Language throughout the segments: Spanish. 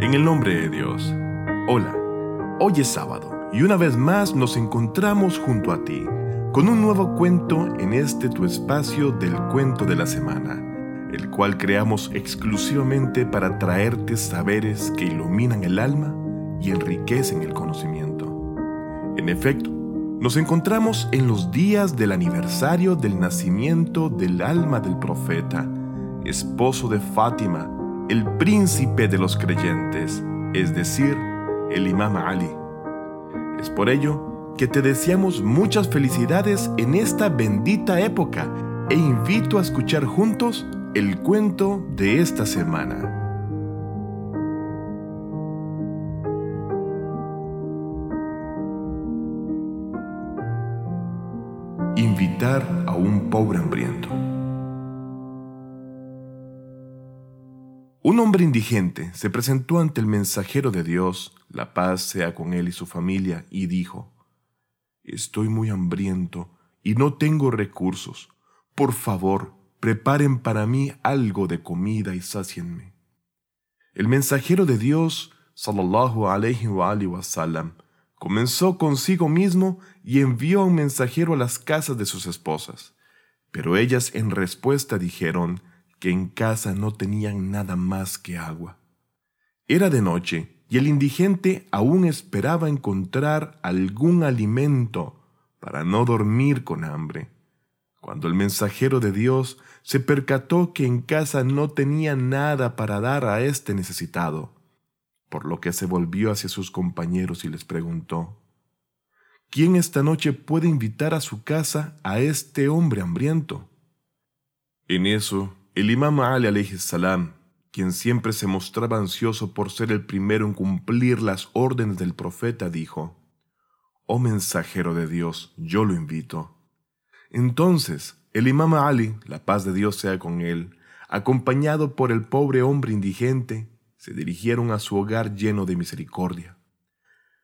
En el nombre de Dios. Hola, hoy es sábado y una vez más nos encontramos junto a ti con un nuevo cuento en este tu espacio del cuento de la semana, el cual creamos exclusivamente para traerte saberes que iluminan el alma y enriquecen el conocimiento. En efecto, nos encontramos en los días del aniversario del nacimiento del alma del profeta, esposo de Fátima, el príncipe de los creyentes, es decir, el imam Ali. Es por ello que te deseamos muchas felicidades en esta bendita época e invito a escuchar juntos el cuento de esta semana. Invitar a un pobre hambriento. Un hombre indigente se presentó ante el mensajero de Dios, la paz sea con él y su familia, y dijo, Estoy muy hambriento y no tengo recursos. Por favor, preparen para mí algo de comida y sácienme. El mensajero de Dios, sallallahu alayhi wa, wa sallam, Comenzó consigo mismo y envió a un mensajero a las casas de sus esposas. Pero ellas en respuesta dijeron que en casa no tenían nada más que agua. Era de noche y el indigente aún esperaba encontrar algún alimento para no dormir con hambre. Cuando el mensajero de Dios se percató que en casa no tenía nada para dar a este necesitado, por lo que se volvió hacia sus compañeros y les preguntó, ¿Quién esta noche puede invitar a su casa a este hombre hambriento? En eso, el imam Ali salam, quien siempre se mostraba ansioso por ser el primero en cumplir las órdenes del profeta, dijo, Oh mensajero de Dios, yo lo invito. Entonces, el imam Ali, la paz de Dios sea con él, acompañado por el pobre hombre indigente, se dirigieron a su hogar lleno de misericordia.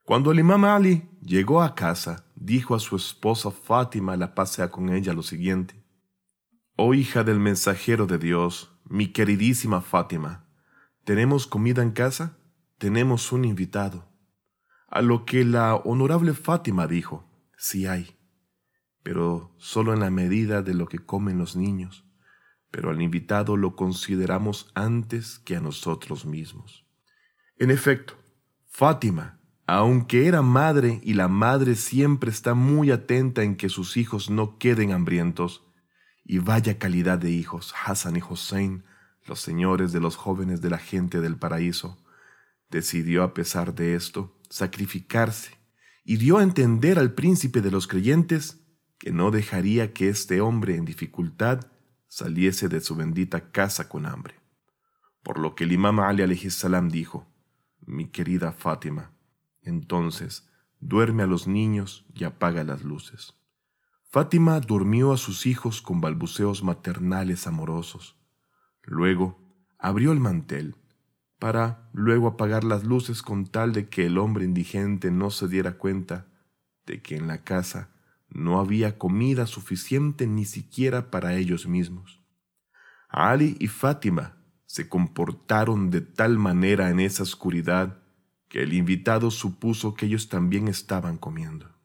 Cuando el imam Ali llegó a casa, dijo a su esposa Fátima, la pasea con ella, lo siguiente. Oh hija del mensajero de Dios, mi queridísima Fátima, ¿tenemos comida en casa? Tenemos un invitado. A lo que la honorable Fátima dijo, sí hay, pero solo en la medida de lo que comen los niños pero al invitado lo consideramos antes que a nosotros mismos. En efecto, Fátima, aunque era madre y la madre siempre está muy atenta en que sus hijos no queden hambrientos, y vaya calidad de hijos, Hassan y Hussein, los señores de los jóvenes de la gente del paraíso, decidió a pesar de esto sacrificarse y dio a entender al príncipe de los creyentes que no dejaría que este hombre en dificultad saliese de su bendita casa con hambre. Por lo que el imam Ali salam dijo, mi querida Fátima, entonces duerme a los niños y apaga las luces. Fátima durmió a sus hijos con balbuceos maternales amorosos. Luego abrió el mantel, para luego apagar las luces con tal de que el hombre indigente no se diera cuenta de que en la casa no había comida suficiente ni siquiera para ellos mismos. Ali y Fátima se comportaron de tal manera en esa oscuridad que el invitado supuso que ellos también estaban comiendo.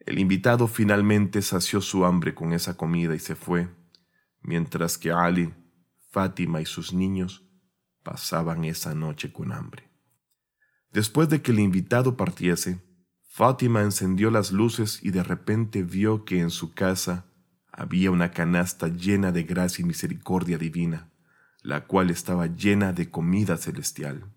El invitado finalmente sació su hambre con esa comida y se fue, mientras que Ali, Fátima y sus niños pasaban esa noche con hambre. Después de que el invitado partiese, Fátima encendió las luces y de repente vio que en su casa había una canasta llena de gracia y misericordia divina, la cual estaba llena de comida celestial.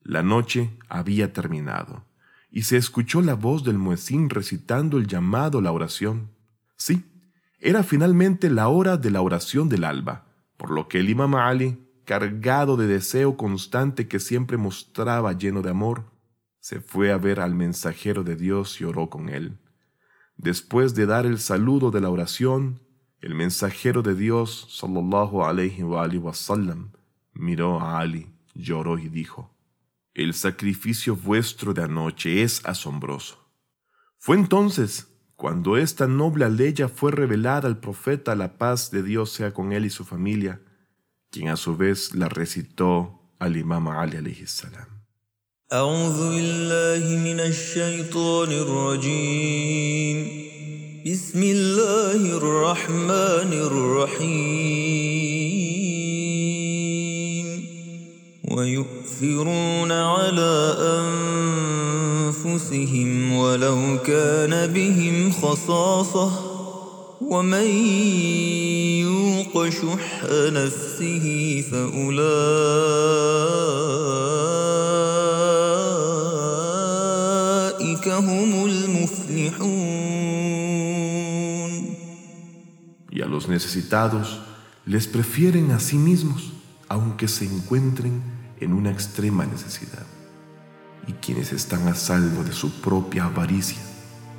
La noche había terminado, y se escuchó la voz del muecín recitando el llamado a la oración. Sí, era finalmente la hora de la oración del alba, por lo que el imam Ali, cargado de deseo constante que siempre mostraba lleno de amor, se fue a ver al mensajero de Dios y oró con él. Después de dar el saludo de la oración, el mensajero de Dios, sallallahu alayhi wa, wa sallam, miró a Ali, lloró y dijo, El sacrificio vuestro de anoche es asombroso. Fue entonces cuando esta noble aleya fue revelada al profeta, la paz de Dios sea con él y su familia, quien a su vez la recitó al Imam Ali alayhi salam. أعوذ بالله من الشيطان الرجيم بسم الله الرحمن الرحيم ويؤثرون على أنفسهم ولو كان بهم خصاصة ومن يوق شح نفسه فأولئك هم المفلحون. Y a los necesitados les prefieren a sí mismos, aunque se encuentren en una extrema necesidad. Y quienes están a salvo de su propia avaricia,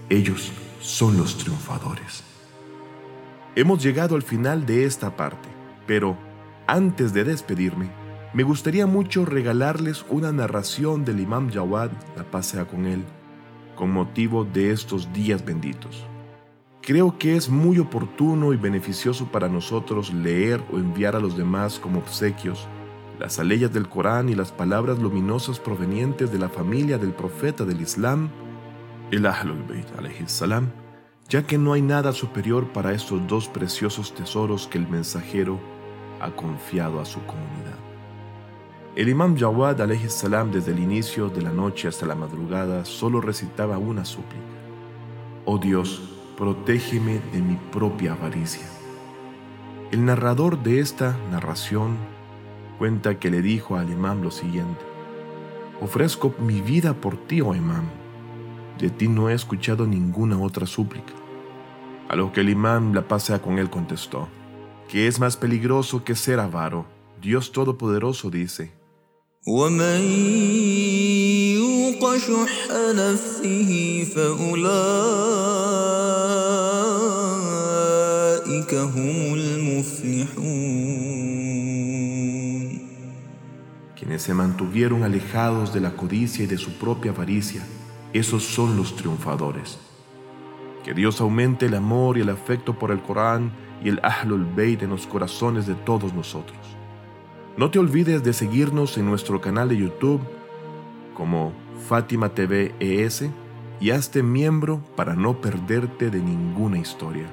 ellos son los triunfadores. Hemos llegado al final de esta parte, pero antes de despedirme, me gustaría mucho regalarles una narración del Imam Jawad, la pasea con él, con motivo de estos días benditos. Creo que es muy oportuno y beneficioso para nosotros leer o enviar a los demás como obsequios las aleyas del Corán y las palabras luminosas provenientes de la familia del profeta del Islam, el Ahlul Bayt ya que no hay nada superior para estos dos preciosos tesoros que el mensajero ha confiado a su comunidad. El Imam Jawad salam desde el inicio de la noche hasta la madrugada solo recitaba una súplica. Oh Dios, protégeme de mi propia avaricia. El narrador de esta narración cuenta que le dijo al imam lo siguiente, ofrezco mi vida por ti, oh imam, de ti no he escuchado ninguna otra súplica. A lo que el imam la pasea con él contestó, que es más peligroso que ser avaro. Dios Todopoderoso dice, Se mantuvieron alejados de la codicia y de su propia avaricia, esos son los triunfadores. Que Dios aumente el amor y el afecto por el Corán y el Ahlul Bayt en los corazones de todos nosotros. No te olvides de seguirnos en nuestro canal de YouTube como Fátima TV ES y hazte miembro para no perderte de ninguna historia.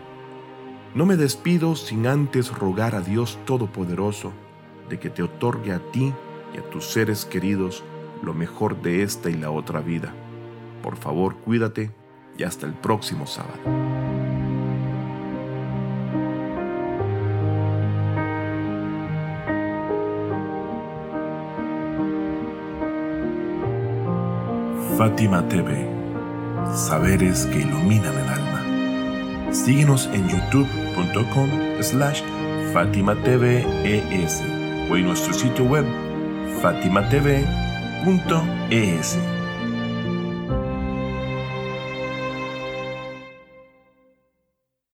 No me despido sin antes rogar a Dios Todopoderoso de que te otorgue a ti y a tus seres queridos lo mejor de esta y la otra vida. Por favor, cuídate y hasta el próximo sábado. Fátima TV, saberes que iluminan el alma. Síguenos en youtube.com slash Fátima TV ES o en nuestro sitio web fatimatv.es.